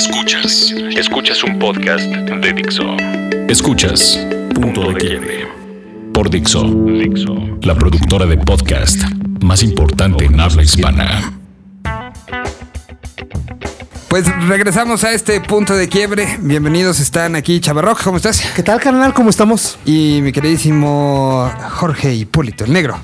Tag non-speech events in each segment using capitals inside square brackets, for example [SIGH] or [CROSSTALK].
Escuchas. Escuchas un podcast de Dixo. Escuchas Punto de Quiebre. Por Dixo. Dixo. La productora de podcast más importante en habla hispana. Pues regresamos a este punto de quiebre. Bienvenidos, están aquí Chavarroc, ¿cómo estás? ¿Qué tal, carnal? ¿Cómo estamos? Y mi queridísimo Jorge Hipólito, el negro.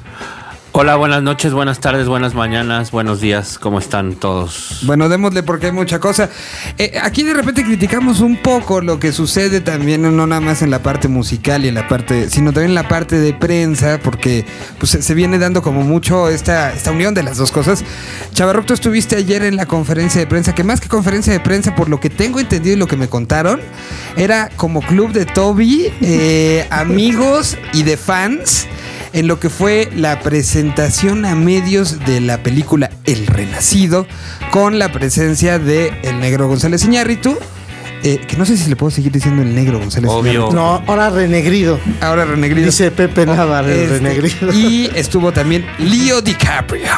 Hola, buenas noches, buenas tardes, buenas mañanas, buenos días, ¿cómo están todos? Bueno, démosle porque hay mucha cosa. Eh, aquí de repente criticamos un poco lo que sucede también, no nada más en la parte musical y en la parte, sino también en la parte de prensa, porque pues, se- viene dando como mucho esta, esta unión de las dos cosas. Chavarroc, tú estuviste ayer en la conferencia de prensa, que más que conferencia de prensa, por lo que tengo entendido y lo que me contaron, era como club de Toby, eh, amigos y de fans en lo que fue la presentación a medios de la película El Renacido, con la presencia de el negro González Iñárritu, eh, que no sé si le puedo seguir diciendo el negro González Obvio. No, ahora renegrido. Ahora renegrido. Dice Pepe Navarro, el Este, renegrido. Y estuvo también Leo DiCaprio.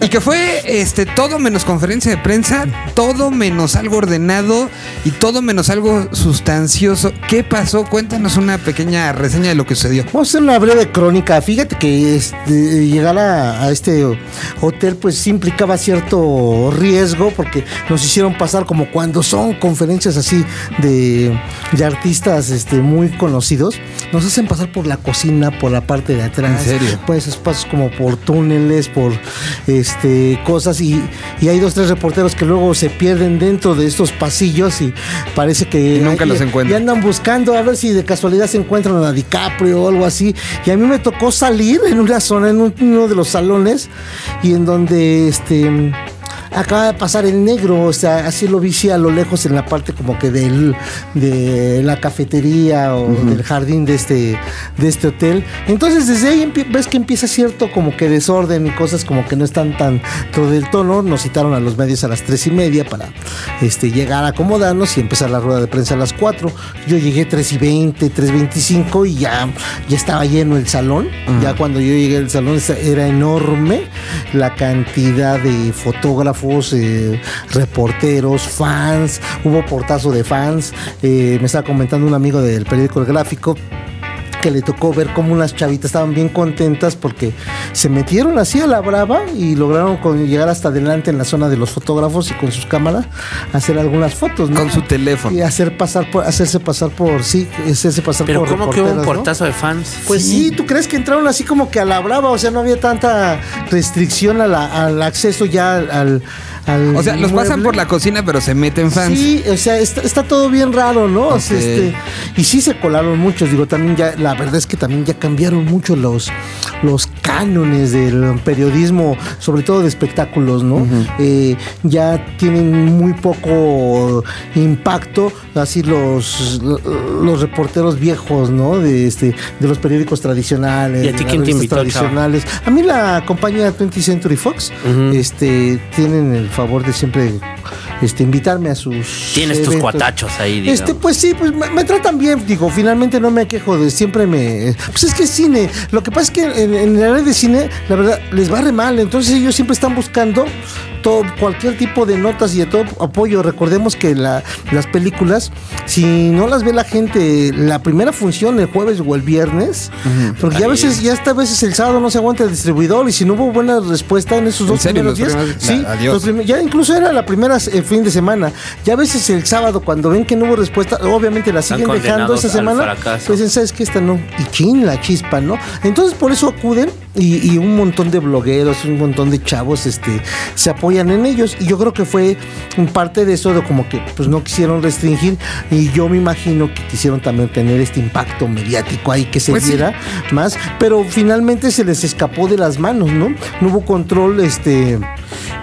y que fue este todo menos conferencia de prensa, todo menos algo ordenado y todo menos algo sustancioso. ¿Qué pasó? Cuéntanos una pequeña reseña de lo que sucedió. Vamos a hacer una breve crónica. Fíjate que este, llegar a, a este hotel pues sí implicaba cierto riesgo porque nos hicieron pasar como cuando son conferencias así de, de artistas este, muy conocidos. Nos hacen pasar por la cocina, por la parte de atrás. ¿En serio? Pues espacios como por túneles, por este cosas y, y hay dos, tres reporteros que luego se pierden dentro de estos pasillos y parece que Y nunca los encuentran. y andan buscando a ver si de casualidad se encuentran a DiCaprio o algo así. Y a mí me tocó salir en una zona, en un- uno de los salones, y en donde este acaba de pasar el negro, o sea, así lo vi sí, a lo lejos en la parte como que del, de la cafetería o del jardín de este, de este hotel. Entonces desde ahí ves que empieza cierto como que desorden y cosas como que no están tan todo del tono. Nos citaron a los medios a las tres y media para este, llegar a acomodarnos y empezar la rueda de prensa a las 4. Yo llegué 3 y 20, 3.25 y ya, ya estaba lleno el salón. Ya cuando yo llegué al salón era enorme la cantidad de fotógrafos, eh, reporteros, fans. Hubo portazo de fans. Eh, me estaba comentando un amigo del periódico El Gráfico que le tocó ver cómo unas chavitas estaban bien contentas porque se metieron así a la brava y lograron con- llegar hasta adelante en la zona de los fotógrafos y con sus cámaras hacer algunas fotos, ¿no? Con su teléfono. Y hacer pasar por, hacerse pasar por, sí, hacerse pasar Pero por ¿cómo que hubo un portazo de fans? Pues sí. ¿tú crees que entraron así como que a la brava? O sea, no había tanta restricción a la- al acceso ya al... al O sea, los pasan por la cocina, pero se meten fans. Sí, o sea, está, está todo bien raro, ¿no? O sea, Ok. este, y sí se colaron muchos, digo, también ya, la verdad es que también ya cambiaron mucho los, los cánones del periodismo, sobre todo de espectáculos, ¿no? Eh, ya tienen muy poco impacto, así los, los reporteros viejos, ¿no? De, este, de los periódicos tradicionales. ¿Y a ti quién te invitó, chava? tradicionales. A mí la compañía 20th Century Fox, este, tienen el favor de siempre este, invitarme a sus Tienes tus eventos. cuatachos ahí, digamos. Este, pues sí, pues me, me tratan bien, digo, finalmente no me quejo de siempre me. Pues es que es cine. Lo que pasa es que en, en la de cine, la verdad, les va re mal. Entonces ellos siempre están buscando todo, cualquier tipo de notas y de todo apoyo. Recordemos que la- las películas, si no las ve la gente la primera función el jueves o el viernes, porque ya a veces, ya hasta a veces el sábado no se aguanta el distribuidor y si no hubo buena respuesta en esos ¿En dos serio? primeros Los días, primeros- sí, la- los prim- ya incluso era la primera eh, fin de semana. Ya a veces el sábado, cuando ven que no hubo respuesta, obviamente la siguen dejando esa semana. Pues dicen, ¿sabes qué? Esta no. Y chin, la chispa, ¿no? Entonces por eso acuden y, y un montón de blogueros, un montón de chavos este, se apoyan en ellos. Y yo creo que fue un parte de eso, de como que pues no quisieron restringir. Y yo me imagino que quisieron también tener este impacto mediático ahí que se Pues sí. viera más. Pero finalmente se les escapó de las manos, ¿no? No hubo control, este.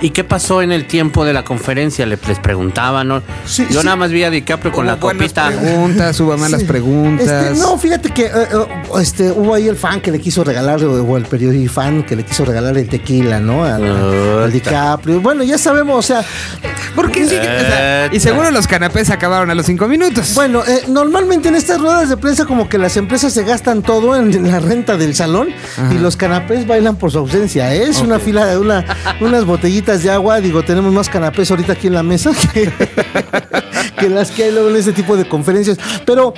¿Y qué pasó en el tiempo de la conferencia? Le- Les preguntaban, ¿no? Sí, Yo sí. nada más vi a DiCaprio con la copita. preguntas, hubo malas Sí. preguntas. Este, no, fíjate que eh, eh, este, hubo ahí el fan que le quiso regalar, o o el periódico fan que le quiso regalar el tequila, ¿no? Al, al Puta. DiCaprio. Bueno, ya sabemos, o sea, ¿Por qué sigue? o sea, Y seguro los canapés acabaron a los cinco minutos. Bueno, eh, normalmente en estas ruedas de prensa como que las empresas se gastan todo en la renta del salón y los canapés bailan por su ausencia. ¿eh? Es una fila de una, unas botellitas de agua. Digo, tenemos más canapés ahorita aquí en la mesa [LAUGHS] que, que las que hay luego en este tipo de conferencias. Pero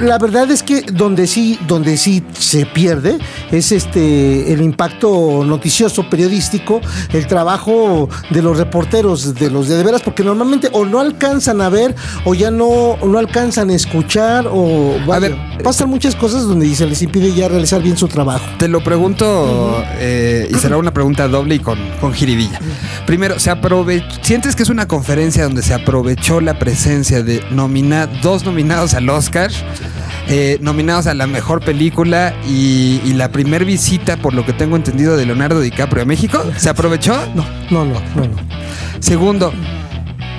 la verdad es que donde sí, donde sí se pierde es este el impacto noticioso, periodístico, el trabajo de los reporteros, de los de, de veras, porque normalmente o no alcanzan a ver o ya no, no alcanzan a escuchar o vaya, ver, pasan muchas cosas donde se les impide ya realizar bien su trabajo. Te lo pregunto eh, y será una pregunta doble y con, con jiribilla. Primero, ¿se aprove ¿sientes que es una conferencia donde se aprovechó la presencia de nomina dos nominados al Oscar? eh, nominados a la mejor película y, y la primer visita, por lo que tengo entendido, de Leonardo DiCaprio a México. ¿Se aprovechó? No, no, no, no, no. Segundo,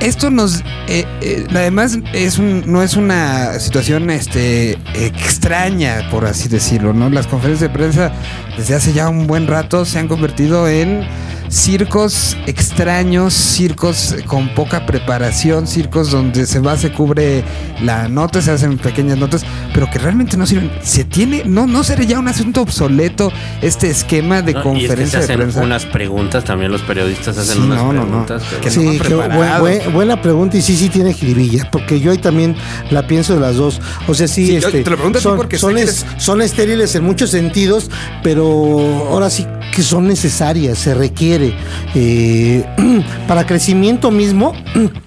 esto nos. eh, eh, además, es un, no es una situación este, extraña, por así decirlo, ¿no? Las conferencias de prensa desde hace ya un buen rato se han convertido en circos extraños, circos con poca preparación, circos donde se va, se cubre la nota, se hacen pequeñas notas, pero que realmente no sirven. Se tiene, no, no sería ya un asunto obsoleto este esquema de ¿no? Y es que se conferencia de hacen prensa. unas preguntas, también los periodistas hacen Sí, unas no, no, no. preguntas. Que no Sí, han qué preparado. buen- buen- buena pregunta y sí, sí tiene jiribilla, porque yo ahí también la pienso de las dos. O sea, sí, Sí, yo este, te lo pregunto son, porque son, es- son estériles en muchos sentidos, pero ahora sí que son necesarias, se requiere eh, [CLEARS THROAT] para crecimiento mismo. [CLEARS THROAT]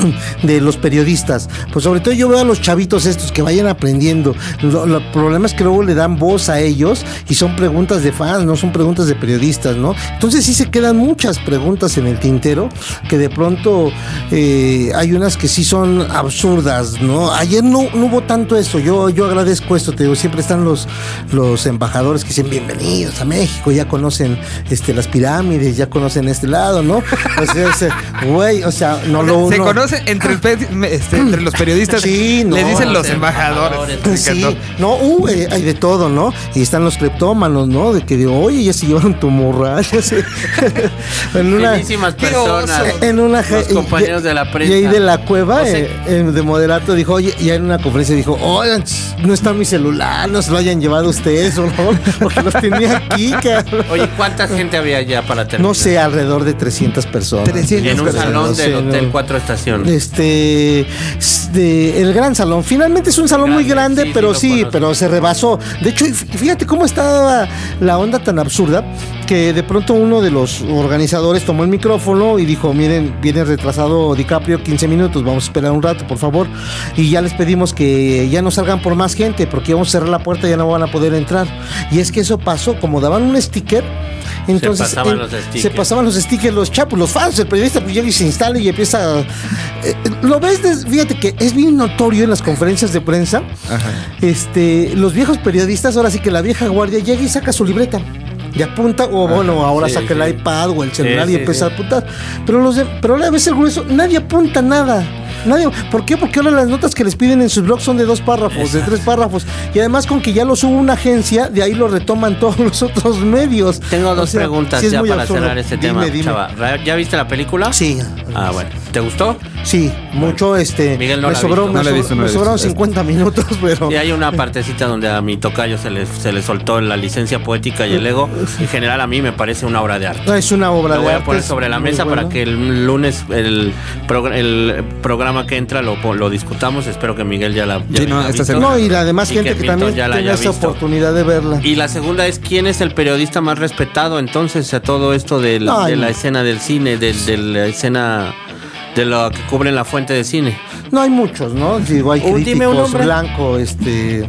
[CLEARS THROAT] de los periodistas. Pues sobre todo yo veo a los chavitos estos que vayan aprendiendo. Lo, lo- el problema es que luego le dan voz a ellos y son preguntas de fans, no son preguntas de periodistas, ¿no? Entonces sí se quedan muchas preguntas en el tintero que de pronto eh, hay unas que sí son absurdas, ¿no? Ayer no, no hubo tanto eso. Yo, yo agradezco esto, te digo, siempre están los, los embajadores que dicen bienvenidos a México, ya conocen este, las pirámides, ya conocen este lado, ¿no? O sea, o sea, güey, o sea, no lo se no- entre, el este, entre los periodistas. Sí, no, les dicen los embajadores. embajadores. Me Sí, no, uh, eh, hay de todo, ¿no? Y están los cleptómanos, ¿no? De que digo, oye, ya se llevaron tu se- [LAUGHS] en una, personas. oso. en una Los y- compañeros y- de la Y prensa. ahí de la cueva, O sea- eh, eh, de moderato, dijo, oye, ya en una conferencia dijo, oigan, no está mi celular, no se lo hayan llevado ustedes, o no, porque los tenía aquí, [LAUGHS] cabrón. Oye, ¿cuánta gente había ya para terminar? No sé, alrededor de 300 personas. 300 Y en un personas, salón no sé, del Hotel no. Cuatro Estaciones. Este, de- el gran salón. Finalmente es un salón muy Grande, grande, sí, sí, pero sí, pero se rebasó. De hecho, fí- fíjate cómo estaba la onda tan absurda que de pronto uno de los organizadores tomó el micrófono y dijo, miren, viene retrasado DiCaprio 15 minutos, vamos a esperar un rato, por favor. Y ya les pedimos que ya no salgan por más gente, porque vamos a cerrar la puerta y ya no van a poder entrar. Y es que eso pasó, como daban un sticker. Entonces, pasaban en- los stickers. se pasaban los stickers, los chapos, los fans, el periodista pues llega y se instala y empieza. a- eh, lo ves, fíjate que es bien notorio en las conferencias de prensa. Este, los viejos periodistas, ahora sí que la vieja guardia llega y saca su libreta. Y apunta, o bueno, ahora sí, saca el iPad o el celular Sí, y empieza a apuntar. Pero los de, pero a veces el grueso, nadie apunta nada. Nadie, ¿Por qué? Porque ahora las notas que les piden en sus blogs son de dos párrafos, de tres párrafos. Y además con que ya lo sube una agencia, de ahí lo retoman todos [LAUGHS] los otros medios. Tengo O dos sea, preguntas sí es ya para absurdo. cerrar este Dime, tema, dime. chava. ¿Ya viste la película? Sí. Ah, bueno. ¿Te gustó? Sí, mucho este. Miguel no me la ha sobró, visto. me No la he sobró- visto, no me sobraron visto. 50 minutos, [LAUGHS] pero. Y hay una partecita donde a mi tocayo se le, se le soltó la licencia poética y el ego. En general, a mí me parece una obra de arte. No, es una obra Lo de voy a arte, poner sobre la mesa para que el lunes el, progr- el programa que entra lo, lo discutamos. Espero que Miguel ya la ya Sí, no, la haya esta visto. semana. No, y la demás Y gente que también ya la tenga esa visto. oportunidad de verla. Y la segunda es quién es el periodista más respetado entonces a todo esto del- de la escena del cine, del- de, la escena de lo que cubre la fuente de cine. No hay muchos, ¿no? Digo, hay Un- dime un críticos, nombre. Blanco, este.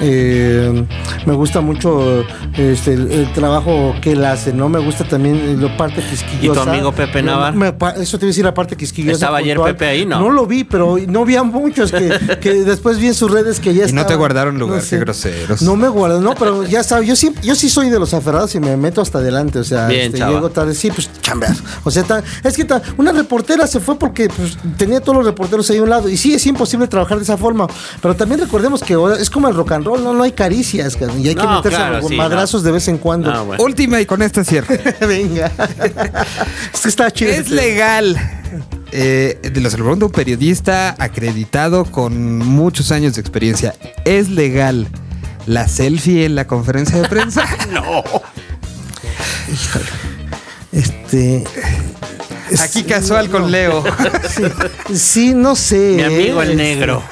Eh, me gusta mucho este, el, el trabajo que él hace, ¿no? Me gusta también la parte quisquillosa. ¿Y tu amigo Pepe Navar? me eso te iba a decir la parte quisquillosa. ¿Estaba ayer puntual. Pepe ahí, no? No lo vi, pero no vi a muchos que, [LAUGHS] que después vi en sus redes que ya Y no te guardaron lugar, qué groseros. No me guardan, no, pero ya sabes, yo sí, yo sí soy de los aferrados y me meto hasta adelante, o sea, Bien, este, llego tarde, sí, pues chambear. O sea, ta- es que ta- una reportera se fue porque pues, tenía todos los reporteros ahí a un lado y sí, es imposible trabajar de esa forma, pero también recordemos que ahora es como el rock and roll, no, no hay caricias, cabrón, y hay que No, meterse claro, con sí, madrazos de vez en cuando. Ah, bueno. Última y con esta cierre. [LAUGHS] Venga. es que está chido. ¿Es legal eh, de los pregunto, un periodista acreditado con muchos años de experiencia. ¿Es legal la selfie en la conferencia de prensa? [LAUGHS] No. Este. Aquí casual con Leo. Sí, no sé. Mi amigo el Este, negro.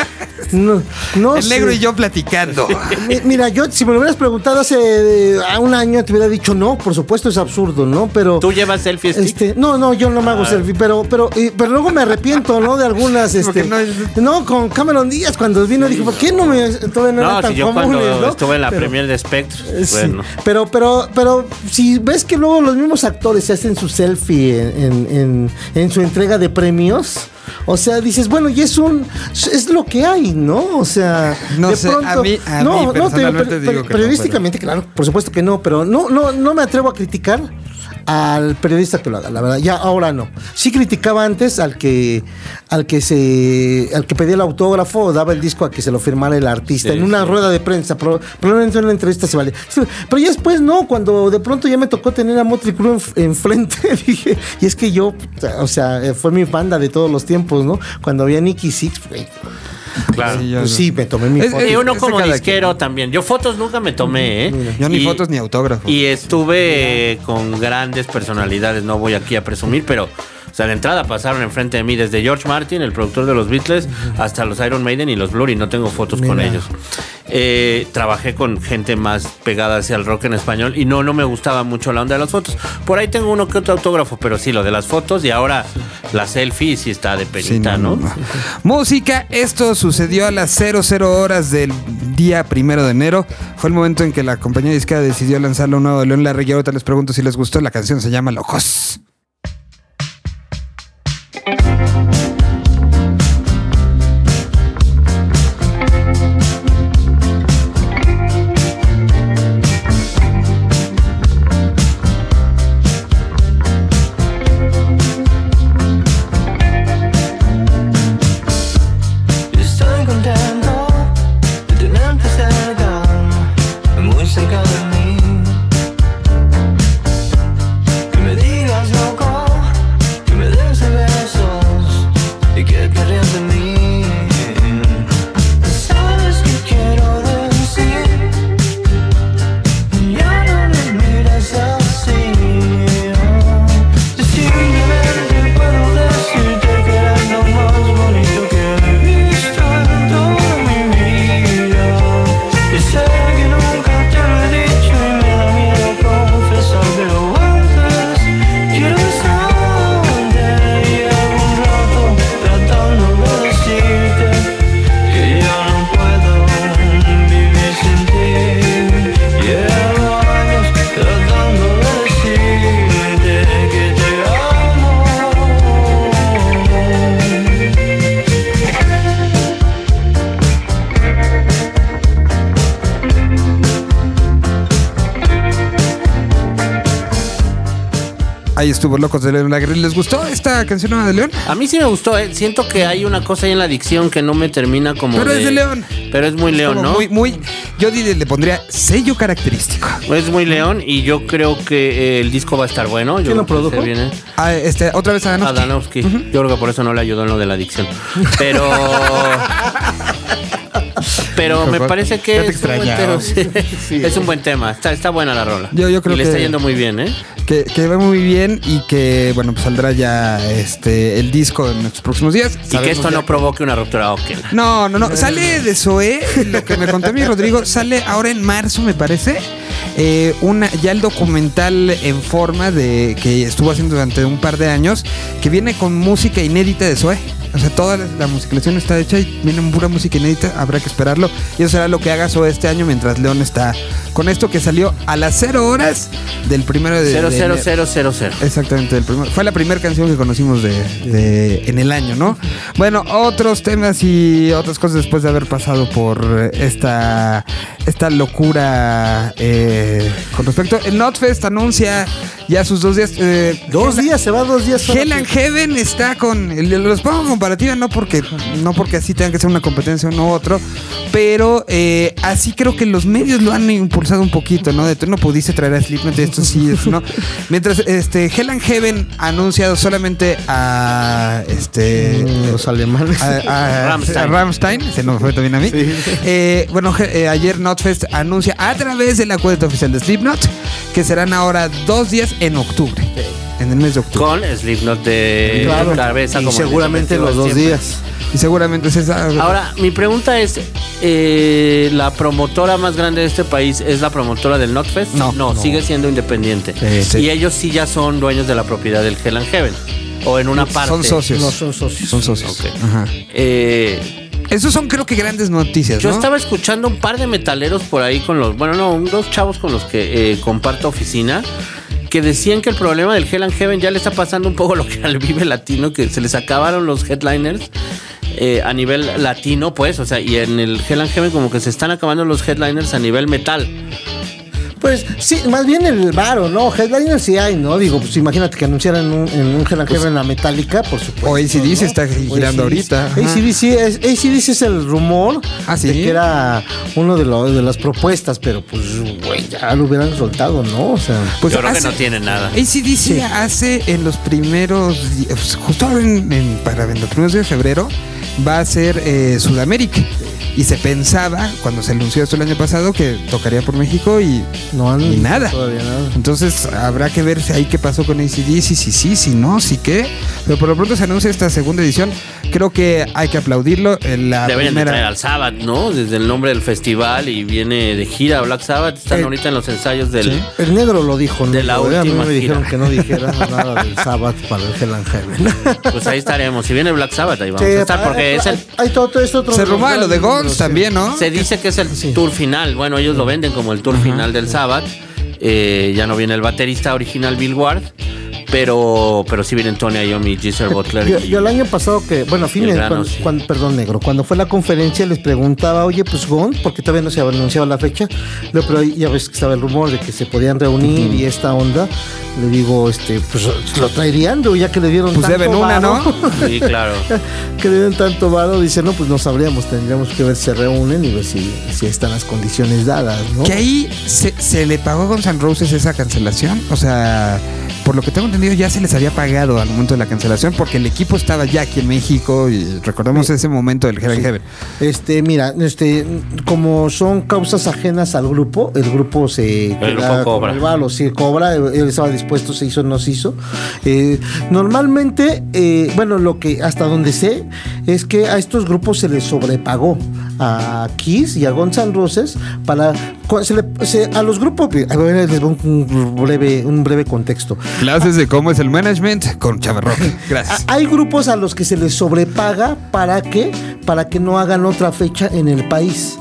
[LAUGHS] No, no El sé. negro y yo platicando. [LAUGHS] Mi- Mira, yo si me lo hubieras preguntado hace eh, a un año te hubiera dicho no, por supuesto es absurdo, ¿no? Pero ¿Tú llevas selfie stick? este, no, no, yo no me Ah. hago selfie, pero pero y- pero luego me arrepiento, ¿no? De algunas [LAUGHS] este no con Cameron Díaz cuando vino dije, ¿por qué no me todavía no, No, eran tan si yo comunes, cuando ¿no? estuve en la Pero- premier de Spectre, eh, sí, bueno. pero, pero, pero si ves que luego los mismos actores se hacen su selfie en, en- en- en su entrega de premios, o sea, dices, bueno, y es un, es lo que hay, ¿no? O sea, No de sé, a mí- a mí personalmente digo que no, periodísticamente, claro, por supuesto que no, pero no, no, no me atrevo a criticar al periodista que lo haga, la verdad, ya ahora no. Sí criticaba antes al que al que se al que pedía el autógrafo o daba el disco a que se lo firmara el artista Sí, en una sí. rueda de prensa, pro- probablemente en una entrevista se vale. Sí, Pero ya después no, cuando de pronto ya me tocó tener a Motley Crue en- enfrente, [LAUGHS] dije, y es que yo, o sea, fue mi banda de todos los tiempos, ¿no? Cuando había Nicky Six, güey, Claro. Sí, yo- pues sí, me tomé mi Es- foto. Y uno es de como disquero también. Yo fotos nunca me tomé, ¿eh? Yo ni Y- fotos ni autógrafos. Y estuve con grandes personalidades, no voy aquí a presumir, pero o sea, de entrada pasaron enfrente de mí desde George Martin, el productor de los Beatles, hasta los Iron Maiden y los Blur, y no tengo fotos con ellos. Eh, trabajé con gente más pegada hacia el rock en español y no, no me gustaba mucho la onda de las fotos. Por ahí tengo uno que otro autógrafo, pero sí, lo de las fotos y ahora la selfie sí está de Sí, penita, ¿no? Música, esto sucedió a las 00 horas del día primero de enero. Fue el momento en que la compañía disquera decidió lanzarlo nuevo de León Larregui. Ahorita les pregunto si les gustó. La canción se llama Locos. Estuvo Locos de León Larregui. ¿Les gustó esta canción nueva de León? A mí sí me gustó, ¿eh? siento que hay una cosa ahí en la adicción que no me termina como. Pero es de León. Pero es muy león, ¿no? Muy, muy, yo le pondría sello característico. Es muy león y yo creo que eh, el disco va a estar bueno. Yo ¿Quién lo produjo? viene. Ah, este, otra vez a Adanovsky. Yo creo que por eso no le ayudó en lo de la adicción. Pero. [LAUGHS] Pero me parece que es un, buen tema, [LAUGHS] sí. [LAUGHS] es un buen tema. Está, está buena la rola. Yo- yo creo y le que- está yendo muy bien, ¿eh? Que, que va muy bien y que, bueno, pues saldrá ya este el disco en los próximos días. Y que esto ya no provoque una ruptura óptica. No, no, no. Sale de Zoé, lo que me contó mi [LAUGHS] Rodrigo, sale ahora en marzo, me parece. eh, una, ya el documental en forma de que estuvo haciendo durante un par de años, que viene con música inédita de Zoé. O sea, toda la, la musicalización está hecha y viene pura música inédita, habrá que esperarlo. Y eso será lo que haga Zoé este año mientras León está con esto que salió a las cero horas del primero de, de enero. 00000. Exactamente, el primer- fue la primera canción que conocimos de, de- en el año, ¿no? Bueno, otros temas y otras cosas después de haber pasado por esta, esta locura eh, con respecto. El Notfest anuncia ya sus dos días. eh, Dos días, se va dos días. and Heaven está con. Los pongo con comparativa, no porque, no porque así tenga que ser una competencia uno u otro, pero eh, así creo que los medios lo han impulsado un poquito, ¿no? De tú no pudiste traer a Slipknot, y esto sí, esto no. [LAUGHS] Mientras este Hell and Heaven ha anunciado solamente a este Los alemanes. a, a- Rammstein. a Rammstein, se nos fue también a mí. Eh, bueno, eh, ayer Notfest anuncia a través de la cuenta oficial de Slipknot que serán ahora dos días en octubre. En el mes de octubre. Con Slipknot de Claro. cabeza. y como seguramente los dos siempre. días. Y seguramente es esa. Ahora, mi pregunta es, eh, ¿la promotora más grande de este país es la promotora del Notfest? No. no, sigue siendo independiente. Sí, sí. Y ellos sí ya son dueños de la propiedad del Hell and Heaven. O en una parte. son socios. No son socios. Son socios. Ok. Ajá. Eh, Esos son creo que grandes noticias, yo ¿no? estaba escuchando un par de metaleros por ahí con los, bueno, no, dos chavos con los que eh, comparto oficina, que decían que el problema del Hell and Heaven ya le está pasando un poco lo que al Vive Latino, que se les acabaron los headliners. eh, a nivel latino, pues, o sea, y en el Hell and Heaven como que se están acabando los headliners a nivel metal. Pues sí, más bien el varo, ¿no? Headliner sí hay, ¿no? Digo, pues imagínate que anunciaran un, en un Hell and Heaven la Metallica, por supuesto. o AC/DC ¿no? está O girando ahorita. AC/DC es, AC/DC es el rumor Ah, ¿sí? de que era uno de, los de las propuestas, pero pues, güey, ya lo hubieran soltado, ¿no? O sea, Pues Yo creo que hace- no tiene nada. ACDC hace en los primeros días, justo ahora en, en- para en los primeros días de febrero, va a ser eh, Sudamérica. Y se pensaba, cuando se anunció esto el año pasado, que tocaría por México y, no han y nada. Todavía nada. Entonces habrá que ver si ahí qué pasó con ACDC, si sí, si no, si qué. Pero por lo pronto se anuncia esta segunda edición. Creo que hay que aplaudirlo. En la Deberían de traer primera, al Sabbath, ¿no? Desde el nombre del festival y viene de gira Black Sabbath. Están Eh, ahorita en los ensayos del... sí. El negro lo dijo, ¿no? De la A mí última me dijeron gira. que no dijera [LAUGHS] nada del Sabbath para el Hell and Heaven. Pues ahí estaremos. Si viene Black Sabbath, ahí vamos Sí, a estar porque hay- es el... hay- todo, todo esto otro se rumora lo de grandes Guns también. ¿no? Se dice que es el tour final. Bueno, ellos lo venden como el tour final del Sabbath. Eh, ya no viene el baterista original Bill Ward. Pero, pero sí vienen Tony Iommi, Giselle Butler. Yo, y- yo el año pasado que, bueno, a fines, cuando, sí. cuando- perdón, negro, cuando fue la conferencia les preguntaba, oye, pues Gon, porque todavía no se había anunciado la fecha, Luego, pero ahí ya ves que estaba el rumor de que se podían reunir y esta onda, le digo, este, pues lo traerían, ya que le dieron Pues tanto deben una, varo, ¿no? [LAUGHS] Sí, claro. [LAUGHS] que le dieron tanto varo, dice, no, pues no sabríamos, tendríamos que ver si se reúnen y ver si, si están las condiciones dadas, ¿no? Que ahí se, se le pagó a Guns N' Roses esa cancelación. O sea, por lo que tengo entendido, ya se les había pagado al momento de la cancelación porque el equipo estaba ya aquí en México y recordemos ese momento del Heaven. Este, mira, este, como son causas ajenas al grupo, el grupo se El grupo cobra. con el valo, sí cobra, él estaba dispuesto, se hizo, no se hizo. Eh, normalmente, eh, bueno, lo que hasta donde sé es que a estos grupos se les sobrepagó a Kiss y a N' Roses para cu- se le- se- a los grupos, a ver, les doy un breve, un breve contexto. Clases de cómo es el management con Chavarrock. [LAUGHS] Gracias. Hay grupos a los que se les sobrepaga para que para que no hagan otra fecha en el país.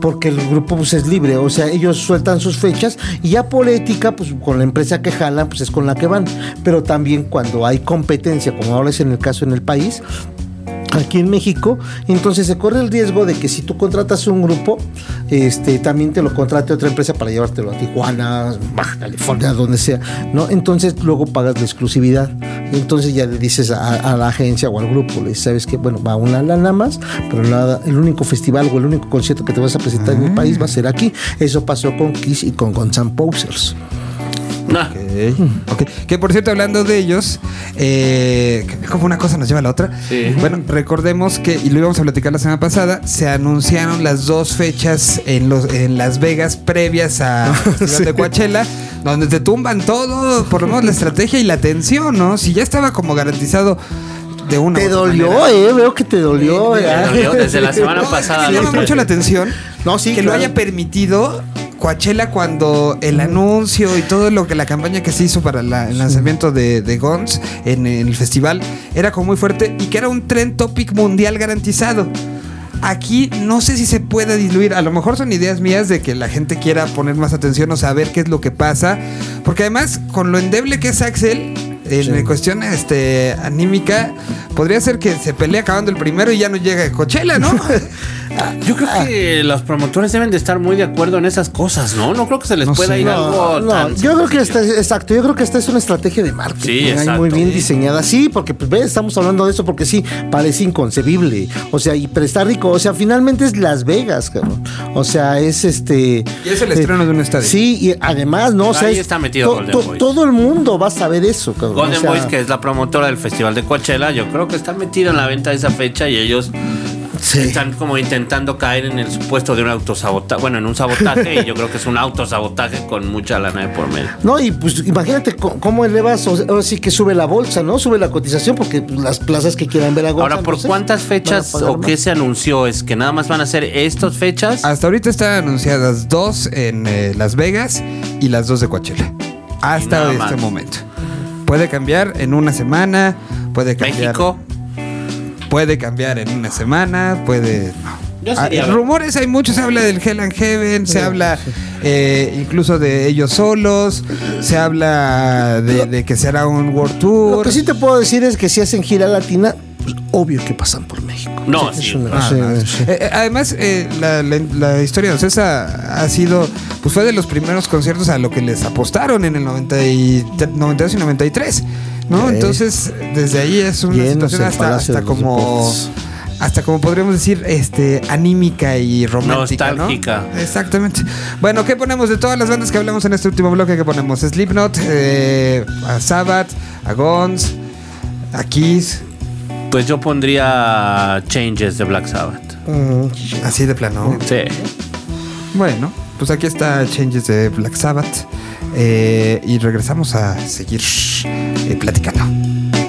Porque el grupo pues, es libre, o sea, ellos sueltan sus fechas y ya por ética, pues con la empresa que jalan, pues es con la que van. Pero también cuando hay competencia, como ahora es en el caso en el país, aquí en México, entonces se corre el riesgo de que si tú contratas un grupo, este también te lo contrate otra empresa para llevártelo a Tijuana, Baja California, donde sea, ¿no? Entonces luego pagas la exclusividad. Entonces ya le dices a, a la agencia o al grupo, le dices, sabes que bueno, va una lana más, pero nada, el único festival o el único concierto que te vas a presentar en el país va a ser aquí. Eso pasó con Kiss y con Guns N' Posers. Que por cierto, hablando de ellos, eh, como una cosa nos lleva a la otra. Sí. Bueno, recordemos que, y lo íbamos a platicar la semana pasada, se anunciaron las dos fechas en, los, en Las Vegas previas a [LAUGHS] Festival de Coachella, donde te tumban todo, por lo menos la estrategia y la atención, ¿no? Si ya estaba como garantizado de una. Te dolió, manera. eh, veo que te dolió. Sí, eh. dolió desde la [LAUGHS] semana No, pasada. Me llama mucho la atención No, sí, que lo haya permitido Coachella cuando el anuncio y todo lo que la campaña que se hizo para la- el lanzamiento de, de Guns en, el festival era como muy fuerte y que era un trend topic mundial garantizado. Aquí no sé si se puede diluir, a lo mejor son ideas mías de que la gente quiera poner más atención o saber qué es lo que pasa, porque además con lo endeble que es Axel, en cuestión este, anímica, podría ser que se pelee acabando el primero y ya no llega a Coachella, ¿no? [LAUGHS] Yo creo que los promotores deben de estar muy de acuerdo en esas cosas, ¿no? No creo que se les No pueda sé. ir No, algo no, tan... yo creo que esta, exacto, yo creo que esta es una estrategia de marketing Sí, muy bien Sí. diseñada. Sí, porque pues, ve, estamos hablando de eso porque sí, parece inconcebible. O sea, y pero está rico. O sea, finalmente es Las Vegas, cabrón. O sea, es este. Y es el estreno de un estadio. Sí, y además, ¿no? O sea, Ahí es- está metido to- Golden to- Boys. Todo el mundo va a saber eso, cabrón. Golden O sea, Boys, que es la promotora del Festival de Coachella, yo creo que está metida en la venta de esa fecha y ellos Sí. están como intentando caer en el supuesto de un autosabotaje. Bueno, en un sabotaje, y yo creo que es un autosabotaje con mucha lana de por medio. No, y pues imagínate cómo elevas, ahora sí que sube la bolsa, ¿no? Sube la cotización porque pues, las plazas que quieran ver a Ahora, ¿por cuántas fechas o qué se anunció? ¿Es que nada más van a ser estas fechas? Hasta ahorita están anunciadas dos en eh, Las Vegas y las dos de Coachella. Hasta este más. momento. Puede cambiar en una semana, puede cambiar. México. Puede cambiar en una semana, puede. no. Ah, rumores hay muchos, se habla del Hell and Heaven, se habla eh, incluso de ellos solos, se habla de, de que será un World Lo Tour. que sí te puedo decir es que si hacen gira latina, pues, obvio que pasan por México. No, Es sí. una- Ah, sí, no. sí. Eh, además, eh, la, la- la historia de Ocesa ha sido, pues fue de los primeros conciertos a lo que les apostaron en el 90 y, 92 y 93, ¿no? Entonces, desde ahí es una Llenos situación hasta, como... Hasta como podríamos decir, este, anímica y romántica, ¿no? Nostálgica. Exactamente. Bueno, ¿qué ponemos de todas las bandas que hablamos en este último bloque? ¿Qué ponemos? Slipknot, eh, a Sabbath, a Guns, a Kiss, Pues yo pondría Changes de Black Sabbath. Mm, así de plano. Sí. Bueno, pues aquí está Changes de Black Sabbath. eh, y regresamos a seguir platicando.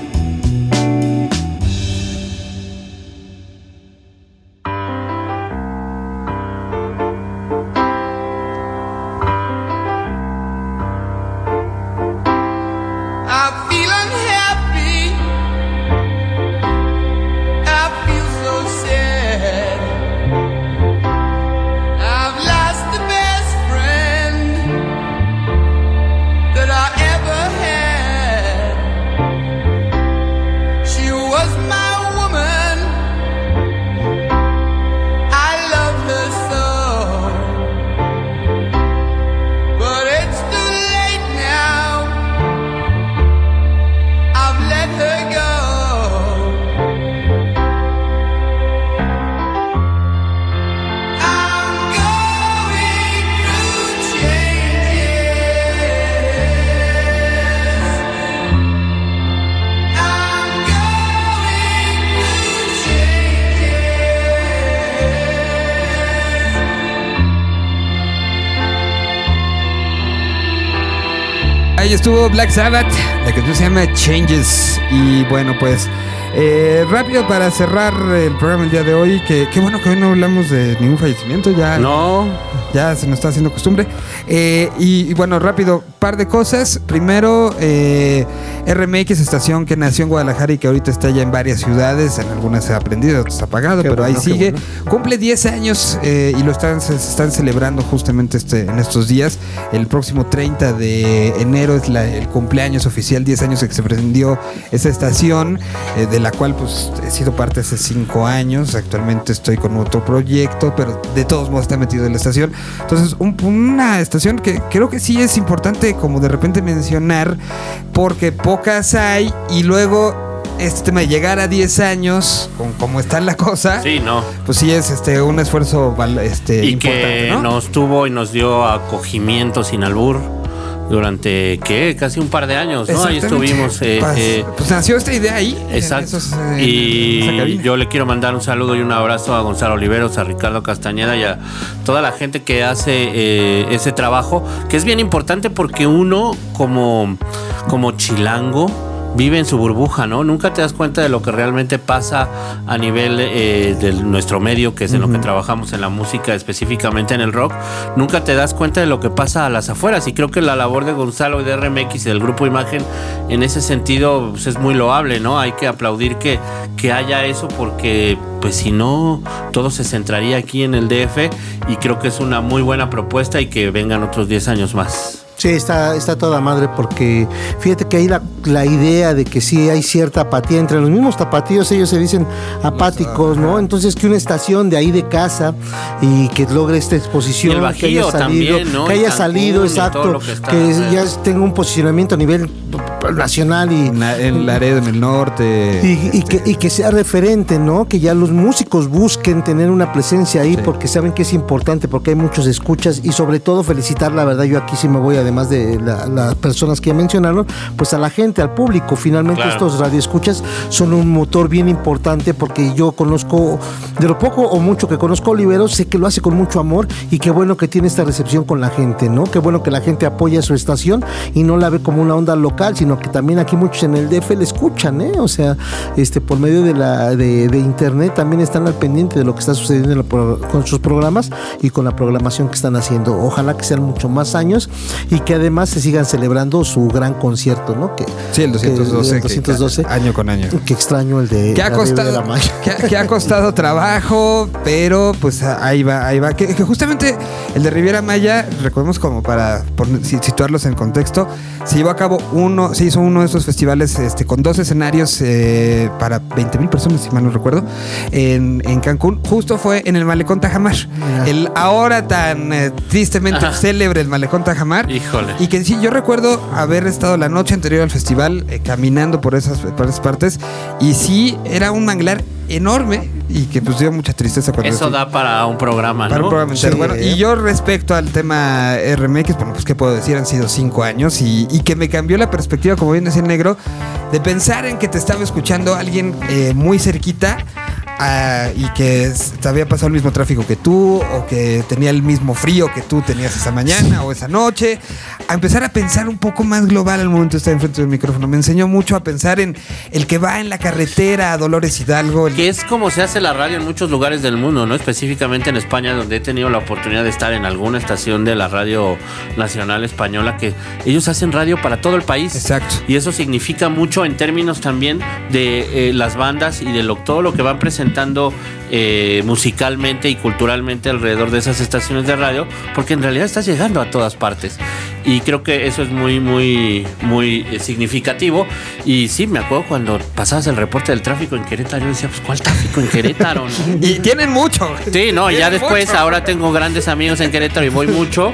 Estuvo Black Sabbath, la canción se llama Changes. Y bueno, pues eh, rápido para cerrar el programa el día de hoy, que qué bueno que hoy no hablamos de ningún fallecimiento, ya, No. ya se nos está haciendo costumbre. Eh, y, y bueno, rápido, par de cosas. Primero, eh, RMX, estación que nació en Guadalajara y que ahorita está ya en varias ciudades, en algunas se ha aprendido, otras ha apagado, Qué pero bueno, ahí sigue. bueno. Cumple 10 años eh, y lo están, se están celebrando justamente este, en estos días. El próximo 30 de enero es la- el cumpleaños oficial, 10 años que se prendió esa estación, eh, de la cual pues he sido parte hace 5 años. Actualmente estoy con otro proyecto, pero de todos modos está metido en la estación. Entonces, un- una estación que creo que sí es importante como de repente mencionar, porque pocas hay y luego... Este tema de llegar a 10 años, con cómo está la cosa, Sí, no. pues sí es este un esfuerzo este, Y importante, que ¿no? nos tuvo y nos dio acogimiento sin albur durante, ¿qué? Casi un par de años, ¿no? Ahí estuvimos. eh, pues, eh, pues nació esta idea ahí. Exacto. esos, eh, y yo le quiero mandar un saludo y un abrazo a Gonzalo Oliveros, a Ricardo Castañeda y a toda la gente que hace eh, ese trabajo, que es bien importante porque uno como, como chilango vive en su burbuja, ¿no? Nunca te das cuenta de lo que realmente pasa a nivel eh, de nuestro medio, que es en lo que trabajamos en la música, específicamente en el rock. Nunca te das cuenta de lo que pasa a las afueras. Y creo que la labor de Gonzalo y de RMX y del grupo Imagen en ese sentido pues, es muy loable, ¿no? Hay que aplaudir que, que haya eso porque pues si no, todo se centraría aquí en el DF y creo que es una muy buena propuesta y que vengan otros 10 años más. Sí, está, está toda madre porque fíjate que hay la, la idea de que sí hay cierta apatía entre los mismos tapatíos, ellos se dicen apáticos, ¿no? Entonces que una estación de ahí de casa y que logre esta exposición, Y el que haya salido, también, ¿no? que haya Cancún salido, exacto, que está, ya tenga un posicionamiento a nivel nacional y En, la- en Laredo, en el norte. y, y que, y que sea referente, ¿no? Que ya los músicos busquen tener una presencia ahí porque saben que es importante, porque hay muchos escuchas y sobre todo felicitar, la verdad, yo aquí sí me voy, además de la- las personas que ya mencionaron, pues a la gente, al público. Finalmente Claro. estos radioescuchas son un motor bien importante porque yo conozco, de lo poco o mucho que conozco a Olivero, sé que lo hace con mucho amor y qué bueno que tiene esta recepción con la gente, ¿no? Qué bueno que la gente apoya su estación y no la ve como una onda local, sino que también aquí muchos en el DF le escuchan, ¿eh? O sea, este por medio de la de, de internet también están al pendiente de lo que está sucediendo con sus programas y con la programación que están haciendo. Ojalá que sean mucho más años y que además se sigan celebrando su gran concierto, ¿no? Que, Sí, el 212. que- el que- 212. año con año. que extraño el de Que ha la Maya. que, ha- que ha costado trabajo, pero pues ahí va, ahí va. Que, que justamente el de Riviera Maya, recordemos como para si- situarlos en contexto, se llevó a cabo uno, se hizo uno de esos festivales este, con dos escenarios eh, para 20 mil personas, si mal no recuerdo, en, en Cancún. Justo fue en el Malecón Tajamar. El ahora tan eh, tristemente Ajá. célebre el Malecón Tajamar. Híjole. Y que sí, yo recuerdo haber estado la noche anterior al festival eh, caminando por esas, por esas partes y sí, era un manglar enorme y que pues dio mucha tristeza cuando... Eso da para un programa, para ¿no? un programa entero. Sí. Bueno, y yo respecto al tema RMX, bueno, pues qué puedo decir, han sido cinco años y, y que me cambió la perspectiva, como bien decía el negro, de pensar en que te estaba escuchando alguien eh, muy cerquita ah, y que te había pasado el mismo tráfico que tú o que tenía el mismo frío que tú tenías esa mañana o esa noche, a empezar a pensar un poco más global al momento de estar enfrente del micrófono. Me enseñó mucho a pensar en el que va en la carretera a Dolores Hidalgo, el Que es como se hace la radio en muchos lugares del mundo, ¿no? Específicamente en España, donde he tenido la oportunidad de estar en alguna estación de la radio nacional española, que ellos hacen radio para todo el país. Exacto. Y eso significa mucho en términos también de eh, las bandas y de lo, todo lo que van presentando eh, musicalmente y culturalmente alrededor de esas estaciones de radio, porque en realidad estás llegando a todas partes. Y creo que eso es muy, muy, muy eh, significativo. Y sí, me acuerdo cuando pasabas el reporte del tráfico en Querétaro, yo decía, pues, ¿cuál tráfico en Querétaro? no? [LAUGHS] Y tienen mucho. Sí, no, ya después mucho. ahora tengo grandes amigos en Querétaro y voy mucho.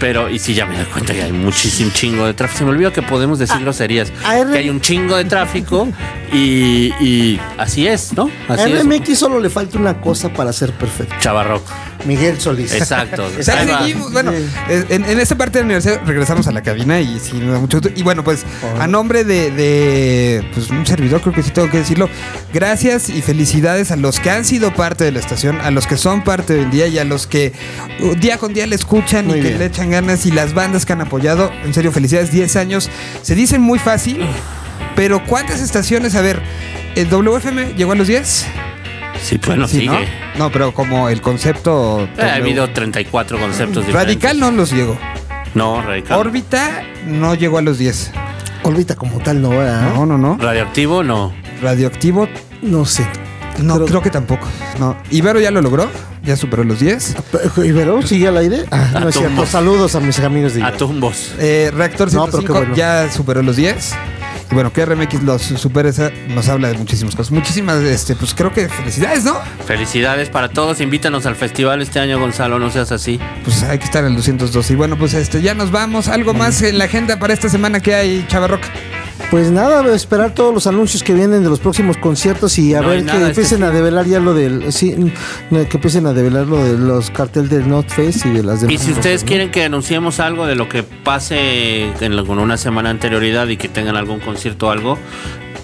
Pero, y sí, ya me doy cuenta que hay muchísimo chingo de tráfico. Se me olvidó que podemos decir groserías. a R- Que hay un chingo de tráfico y, y así es, ¿no? A Así es. RMX solo le falta una cosa para ser perfecto. Chavarroco. Miguel Solís. Exacto. [LAUGHS] O sea, Ahí va. seguimos, bueno, en, en esta parte de la universidad regresamos a la cabina y sí, nos da mucho gusto. Y bueno, pues a nombre de, de, pues, un servidor, creo que sí tengo que decirlo, gracias y felicidades a los que han sido parte de la estación, a los que son parte del día y a los que uh, día con día le escuchan Muy y que bien. le echan ganas y las bandas que han apoyado. En serio, felicidades, 10 años. Se dicen muy fácil, pero ¿cuántas estaciones? A ver, ¿el WFM llegó a los 10? Sí, bueno, Sí, sigue. ¿no? No, pero como el concepto... Eh, ha habido 34 conceptos diferentes. Radical no los llegó. No, radical. Órbita no llegó a los 10. Órbita como tal no, ¿verdad? No, no, no. Radioactivo, no. Radioactivo, No sé. no, Pero- creo que tampoco. No. Ibero ya lo logró, ya superó los 10. ¿Ibero sigue al aire? Ah, no es cierto. Saludos a mis amigos de A Ibero. tumbos. Eh, Reactor No, pero 105 qué bueno. ya superó los 10. Y bueno, que RMX los supere, nos habla de muchísimas cosas. Muchísimas, este, pues creo que felicidades, ¿no? Felicidades para todos. Invítanos al festival este año, Gonzalo. No seas así. Pues hay que estar en el 212. Y bueno, pues este, ya nos vamos. Algo más en la agenda para esta semana que hay, Chavarroc. Pues nada, esperar todos los anuncios que vienen de los próximos conciertos y a No ver que nada este empiecen a develar ya lo del. Sí, que empiecen a develar lo de los carteles del Not Fest y de las demás. Y si ustedes cosas, ¿no? quieren que anunciemos algo de lo que pase en con una semana anterioridad y que tengan algún concierto o algo,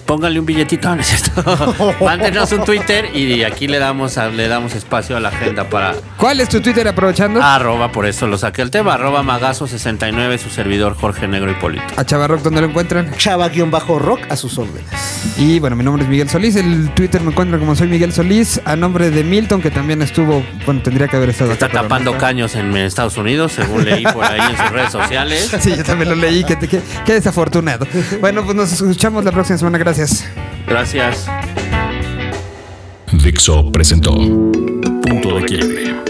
pónganle un billetito, ¿no es cierto? [LAUGHS] Mándenos un Twitter y aquí le damos a- le damos espacio a la agenda para ¿Cuál es tu Twitter aprovechando? arroba, por eso lo saqué el tema, arroba magazo69, su servidor Jorge Negro Hipólito. A Chavarroc, ¿dónde lo encuentran? Chava-rock a sus órdenes. Y bueno, mi nombre es Miguel Solís. El Twitter me encuentra como soy Miguel Solís. A nombre de Milton, que también estuvo, bueno, tendría que haber estado Está acá, tapando caños en Estados Unidos, según leí por ahí en sus redes sociales. [LAUGHS] Sí, yo también lo leí. Qué, qué- qué desafortunado. Bueno, pues nos escuchamos la próxima semana. Gracias. Gracias. Dixo presentó Punto de Quiebre.